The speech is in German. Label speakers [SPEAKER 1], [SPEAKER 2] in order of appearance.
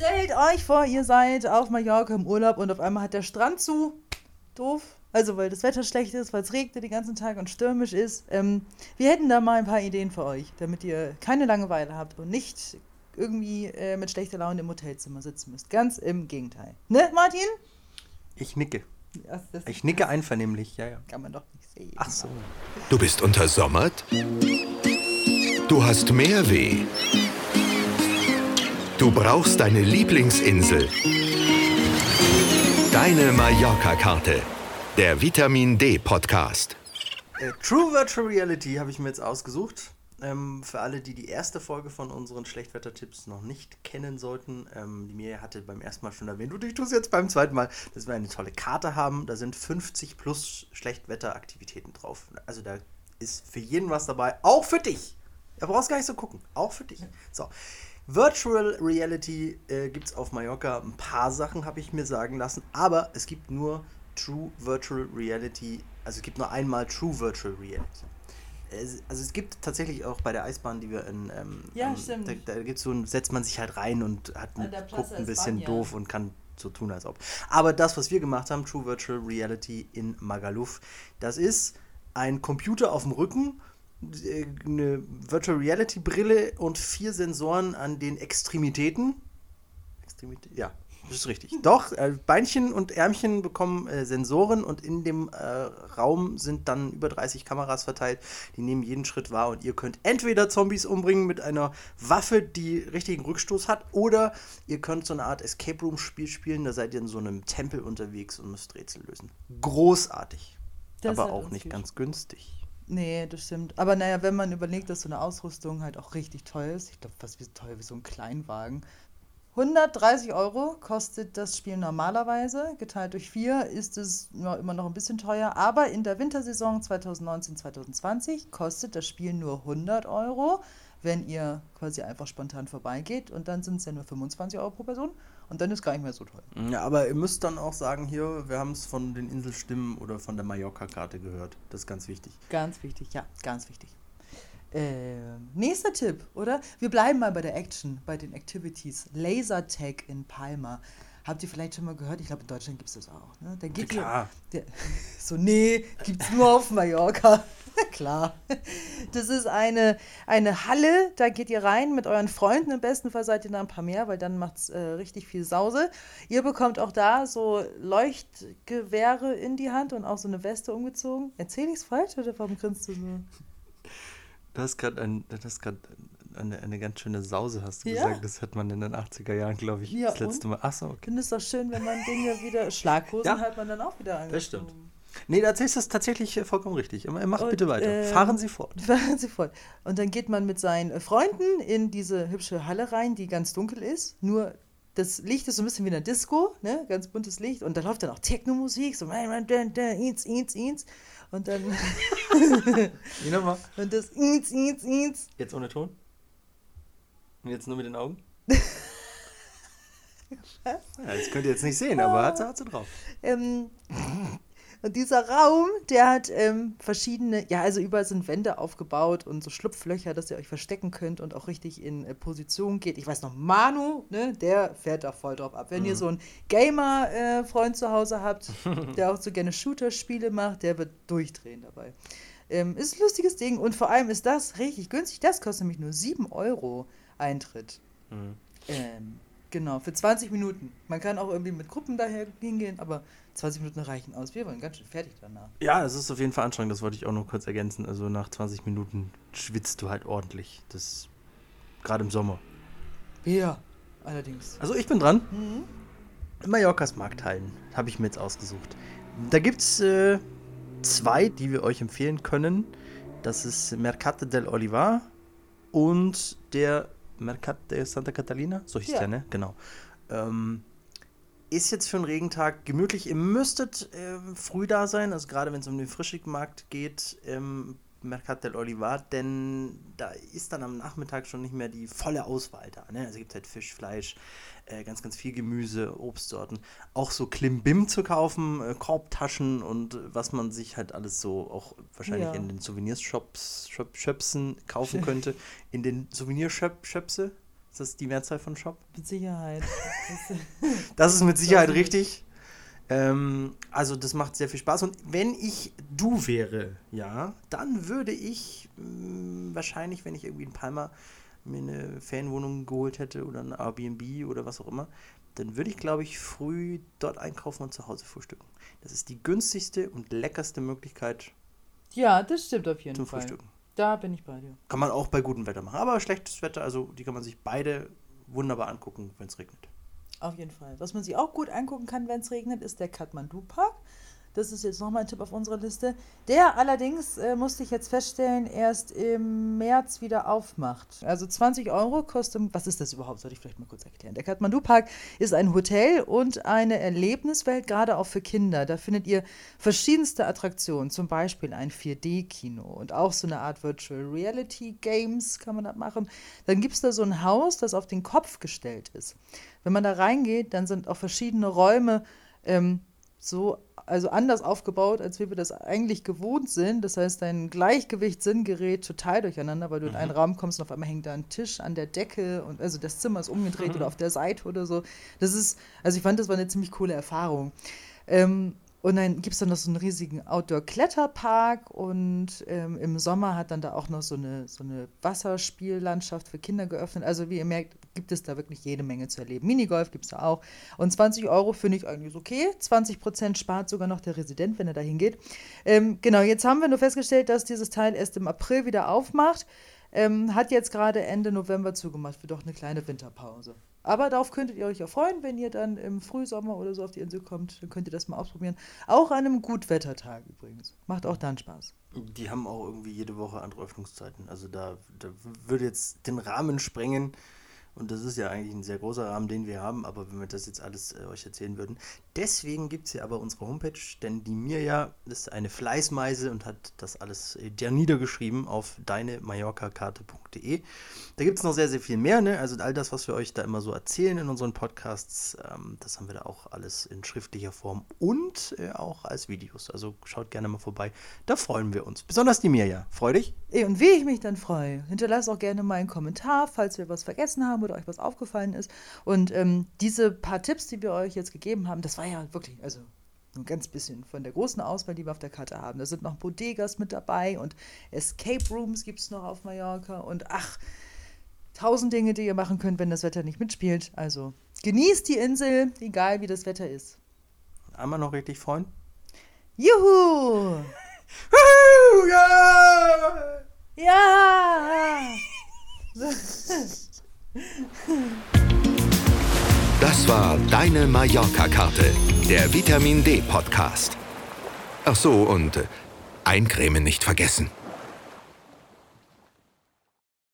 [SPEAKER 1] Stellt euch vor, ihr seid auf Mallorca im Urlaub und auf einmal hat der Strand zu. Doof. Also, weil das Wetter schlecht ist, weil es regnet den ganzen Tag und stürmisch ist. Ähm, wir hätten da mal ein paar Ideen für euch, damit ihr keine Langeweile habt und nicht irgendwie äh, mit schlechter Laune im Hotelzimmer sitzen müsst. Ganz im Gegenteil. Ne, Martin?
[SPEAKER 2] Ich nicke.
[SPEAKER 1] Ja,
[SPEAKER 2] Ich nicke einvernehmlich, ja, ja.
[SPEAKER 1] kann man doch nicht sehen.
[SPEAKER 2] Ach so.
[SPEAKER 3] Du bist untersommert? Du hast mehr weh. Du brauchst deine Lieblingsinsel. Deine Mallorca-Karte. Der Vitamin D Podcast.
[SPEAKER 2] Äh, True Virtual Reality habe ich mir jetzt ausgesucht. Ähm, für alle, die die erste Folge von unseren Schlechtwetter-Tipps noch nicht kennen sollten. Ähm, die Mirja hatte beim ersten Mal schon erwähnt und ich tue es jetzt beim zweiten Mal, dass wir eine tolle Karte haben. Da sind 50 plus Schlechtwetteraktivitäten drauf. Also da ist für jeden was dabei, auch für dich. Da brauchst gar nicht so gucken, auch für dich. So. Virtual Reality äh, gibt es auf Mallorca ein paar Sachen, habe ich mir sagen lassen, aber es gibt nur True Virtual Reality, also es gibt nur einmal True Virtual Reality. Es, also es gibt tatsächlich auch bei der Eisbahn, die wir in, ähm,
[SPEAKER 1] Ja,
[SPEAKER 2] ähm,
[SPEAKER 1] stimmt.
[SPEAKER 2] da, da gibt's so ein, setzt man sich halt rein und hat
[SPEAKER 1] Plaza
[SPEAKER 2] guckt ein bisschen
[SPEAKER 1] España.
[SPEAKER 2] doof und kann so tun, als ob. Aber das, was wir gemacht haben, True Virtual Reality in Magaluf, das ist ein Computer auf dem Rücken, eine Virtual Reality Brille und vier Sensoren an den Extremitäten. Extremität? Ja, das ist richtig. Doch, äh, Beinchen und Ärmchen bekommen äh, Sensoren und in dem äh, Raum sind dann über 30 Kameras verteilt. Die nehmen jeden Schritt wahr und ihr könnt entweder Zombies umbringen mit einer Waffe, die richtigen Rückstoß hat, oder ihr könnt so eine Art Escape Room Spiel spielen. Da seid ihr in so einem Tempel unterwegs und müsst Rätsel lösen. Großartig.
[SPEAKER 1] Das
[SPEAKER 2] aber
[SPEAKER 1] hat
[SPEAKER 2] auch nicht ganz günstig.
[SPEAKER 1] Nee, das stimmt. Aber naja, wenn man überlegt, dass so eine Ausrüstung halt auch richtig teuer ist, ich glaube fast wie so teuer wie so ein Kleinwagen. 130 Euro kostet das Spiel normalerweise. Geteilt durch vier ist es immer noch ein bisschen teuer. Aber in der Wintersaison 2019-2020 kostet das Spiel nur 100 Euro, wenn ihr quasi einfach spontan vorbeigeht. Und dann sind es ja nur 25 Euro pro Person. Und dann ist gar nicht mehr so teuer.
[SPEAKER 2] Ja, aber ihr müsst dann auch sagen, hier, wir haben es von den Inselstimmen oder von der Mallorca-Karte gehört. Das ist ganz wichtig.
[SPEAKER 1] Ganz wichtig, ja, ganz wichtig. Ähm, nächster Tipp, oder? Wir bleiben mal bei der Action, bei den Activities. Lasertag in Palma. Habt ihr vielleicht schon mal gehört? Ich glaube, in Deutschland gibt es das auch. Ne? Da geht
[SPEAKER 2] Klar.
[SPEAKER 1] Ihr, der, so, nee, gibt es nur auf Mallorca. Klar. Das ist eine, eine Halle, da geht ihr rein mit euren Freunden. Im besten Fall seid ihr da ein paar mehr, weil dann macht es äh, richtig viel Sause. Ihr bekommt auch da so Leuchtgewehre in die Hand und auch so eine Weste umgezogen. Erzähl ich's falsch oder warum grinst du so?
[SPEAKER 2] Hast gerade ein, du hast grad eine, eine ganz schöne Sause, hast du
[SPEAKER 1] Ja.
[SPEAKER 2] gesagt. Das hat man in den 80er Jahren, glaube ich,
[SPEAKER 1] Ja,
[SPEAKER 2] das letzte
[SPEAKER 1] und?
[SPEAKER 2] Mal. Achso, okay.
[SPEAKER 1] Ich finde es doch schön, wenn man Dinge wieder. Schlaghosen
[SPEAKER 2] Ja.
[SPEAKER 1] hat man dann auch wieder angezogen.
[SPEAKER 2] Das stimmt. Nee, da du es tatsächlich äh, vollkommen richtig. Macht
[SPEAKER 1] Und,
[SPEAKER 2] bitte weiter.
[SPEAKER 1] ähm,
[SPEAKER 2] Fahren Sie fort.
[SPEAKER 1] Fahren Sie fort. Und dann geht man mit seinen äh, Freunden in diese hübsche Halle rein, die ganz dunkel ist. Nur das Licht ist so ein bisschen wie in der Disco, ne? Ganz buntes Licht. Und da läuft dann auch Techno-Musik, so ins, ins, ins. Und dann
[SPEAKER 2] Wie nochmal?
[SPEAKER 1] und das ins, ins, ins.
[SPEAKER 2] Jetzt ohne Ton? Und jetzt nur mit den Augen? ja, das könnt ihr jetzt nicht sehen, aber hat sie, hat sie drauf.
[SPEAKER 1] Ähm, und dieser Raum, der hat ähm, verschiedene, ja, also überall sind Wände aufgebaut und so Schlupflöcher, dass ihr euch verstecken könnt und auch richtig in äh, Position geht. Ich weiß noch, Manu, ne, der fährt da voll drauf ab. Wenn ihr so einen Gamer-Freund zu Hause habt, der auch so gerne Shooter-Spiele macht, der wird durchdrehen dabei. Ähm, ist ein lustiges Ding und vor allem ist das richtig günstig. Das kostet nämlich nur 7 Euro Eintritt. Ähm, genau, für 20 Minuten. Man kann auch irgendwie mit Gruppen daher hingehen, aber 20 Minuten reichen aus. Wir waren ganz schön fertig danach.
[SPEAKER 2] Ja, es ist auf jeden Fall anstrengend, das wollte ich auch noch kurz ergänzen. Also nach 20 Minuten schwitzt du halt ordentlich. Das gerade im Sommer.
[SPEAKER 1] Ja, allerdings.
[SPEAKER 2] Also ich bin dran. Mallorcas Markthallen habe ich mir jetzt ausgesucht. Da gibt es äh, zwei, die wir euch empfehlen können. Das ist Mercate del Olivar und der Mercat de Santa Catalina. So hieß
[SPEAKER 1] Ja.
[SPEAKER 2] der, ne? Genau. Ähm, ist jetzt für einen Regentag gemütlich. Ihr müsstet ähm, früh da sein, also gerade wenn es um den Frischigmarkt geht, im Mercat del Olivar, denn da ist dann am Nachmittag schon nicht mehr die volle Auswahl da. Ne? Also gibt halt Fisch, Fleisch, äh, ganz, ganz viel Gemüse, Obstsorten. Auch so Klimbim zu kaufen, äh, Korbtaschen und was man sich halt alles so auch wahrscheinlich
[SPEAKER 1] Ja.
[SPEAKER 2] in den Souvenirshops Shop, Schöpsen kaufen könnte. In den Souvenirschöpse. Ist das die Mehrzahl von Shop?
[SPEAKER 1] Mit Sicherheit. Das,
[SPEAKER 2] ist mit Sicherheit richtig. Ähm, also das macht sehr viel Spaß. Und wenn ich du wäre, ja, dann würde ich mh, wahrscheinlich, wenn ich irgendwie in Palma mir eine Ferienwohnung geholt hätte oder ein Airbnb oder was auch immer, dann würde ich, glaube ich, früh dort einkaufen und zu Hause frühstücken. Das ist die günstigste und leckerste Möglichkeit
[SPEAKER 1] ja, das stimmt auf jeden
[SPEAKER 2] zum
[SPEAKER 1] Fall.
[SPEAKER 2] Frühstücken.
[SPEAKER 1] Da bin ich bei dir.
[SPEAKER 2] Kann man auch bei gutem Wetter machen. Aber schlechtes Wetter, also die kann man sich beide wunderbar angucken, wenn es regnet.
[SPEAKER 1] Auf jeden Fall. Was man sich auch gut angucken kann, wenn es regnet, ist der Kathmandu Park. Das ist jetzt nochmal ein Tipp auf unserer Liste. Der allerdings, äh, musste ich jetzt feststellen, erst im März wieder aufmacht. Also 20 Euro kostet, was ist das überhaupt, sollte ich vielleicht mal kurz erklären. Der Kathmandu Park ist ein Hotel und eine Erlebniswelt, gerade auch für Kinder. Da findet ihr verschiedenste Attraktionen, zum Beispiel ein 4D-Kino und auch so eine Art Virtual Reality Games kann man da machen. Dann gibt es da so ein Haus, das auf den Kopf gestellt ist. Wenn man da reingeht, dann sind auch verschiedene Räume ähm, so, also anders aufgebaut, als wie wir das eigentlich gewohnt sind. Das heißt, dein Gleichgewichtssinn gerät total durcheinander, weil du in einen Raum kommst und auf einmal hängt da ein Tisch an der Decke und also das Zimmer ist umgedreht oder auf der Seite oder so. Das ist, also ich fand, das war eine ziemlich coole Erfahrung. Ähm, und dann gibt es dann noch so einen riesigen Outdoor-Kletterpark und ähm, im Sommer hat dann da auch noch so eine, so eine Wasserspiellandschaft für Kinder geöffnet. Also wie ihr merkt, gibt es da wirklich jede Menge zu erleben. Minigolf gibt es da auch. Und 20 Euro finde ich eigentlich okay. 20 Prozent spart sogar noch der Resident, wenn er da hingeht. Ähm, genau, jetzt haben wir nur festgestellt, dass dieses Teil erst im April wieder aufmacht. Ähm, hat jetzt gerade Ende November zugemacht für doch eine kleine Winterpause. Aber darauf könntet ihr euch auch freuen, wenn ihr dann im Frühsommer oder so auf die Insel kommt. Dann könnt ihr das mal ausprobieren. Auch an einem Gutwettertag übrigens. Macht auch dann Spaß.
[SPEAKER 2] Die haben auch irgendwie jede Woche andere Öffnungszeiten. Also da, da würde jetzt den Rahmen sprengen. Und das ist ja eigentlich ein sehr großer Rahmen, den wir haben, aber wenn wir das jetzt alles äh, euch erzählen würden. Deswegen gibt es ja aber unsere Homepage, denn die Mirja ist eine Fleißmeise und hat das alles äh, dir niedergeschrieben auf deinemallorcakarte.de. Da gibt es noch sehr, sehr viel mehr. Ne? Also all das, was wir euch da immer so erzählen in unseren Podcasts, ähm, das haben wir da auch alles in schriftlicher Form und äh, auch als Videos. Also schaut gerne mal vorbei. Da freuen wir uns. Besonders die Mirja. Freu dich?
[SPEAKER 1] Und wie ich mich dann freue, hinterlasst auch gerne mal einen Kommentar, falls wir was vergessen haben oder euch was aufgefallen ist. Und ähm, diese paar Tipps, die wir euch jetzt gegeben haben, das war ja wirklich, also ein ganz bisschen von der großen Auswahl, die wir auf der Karte haben. Da sind noch Bodegas mit dabei und Escape Rooms gibt es noch auf Mallorca und ach, tausend Dinge, die ihr machen könnt, wenn das Wetter nicht mitspielt. Also genießt die Insel, egal wie das Wetter ist.
[SPEAKER 2] Einmal noch richtig freuen?
[SPEAKER 1] Juhu!
[SPEAKER 2] Ja!
[SPEAKER 1] Ja!
[SPEAKER 3] War Deine Mallorca-Karte, der Vitamin D-Podcast. Ach so, und äh, eincremen nicht vergessen.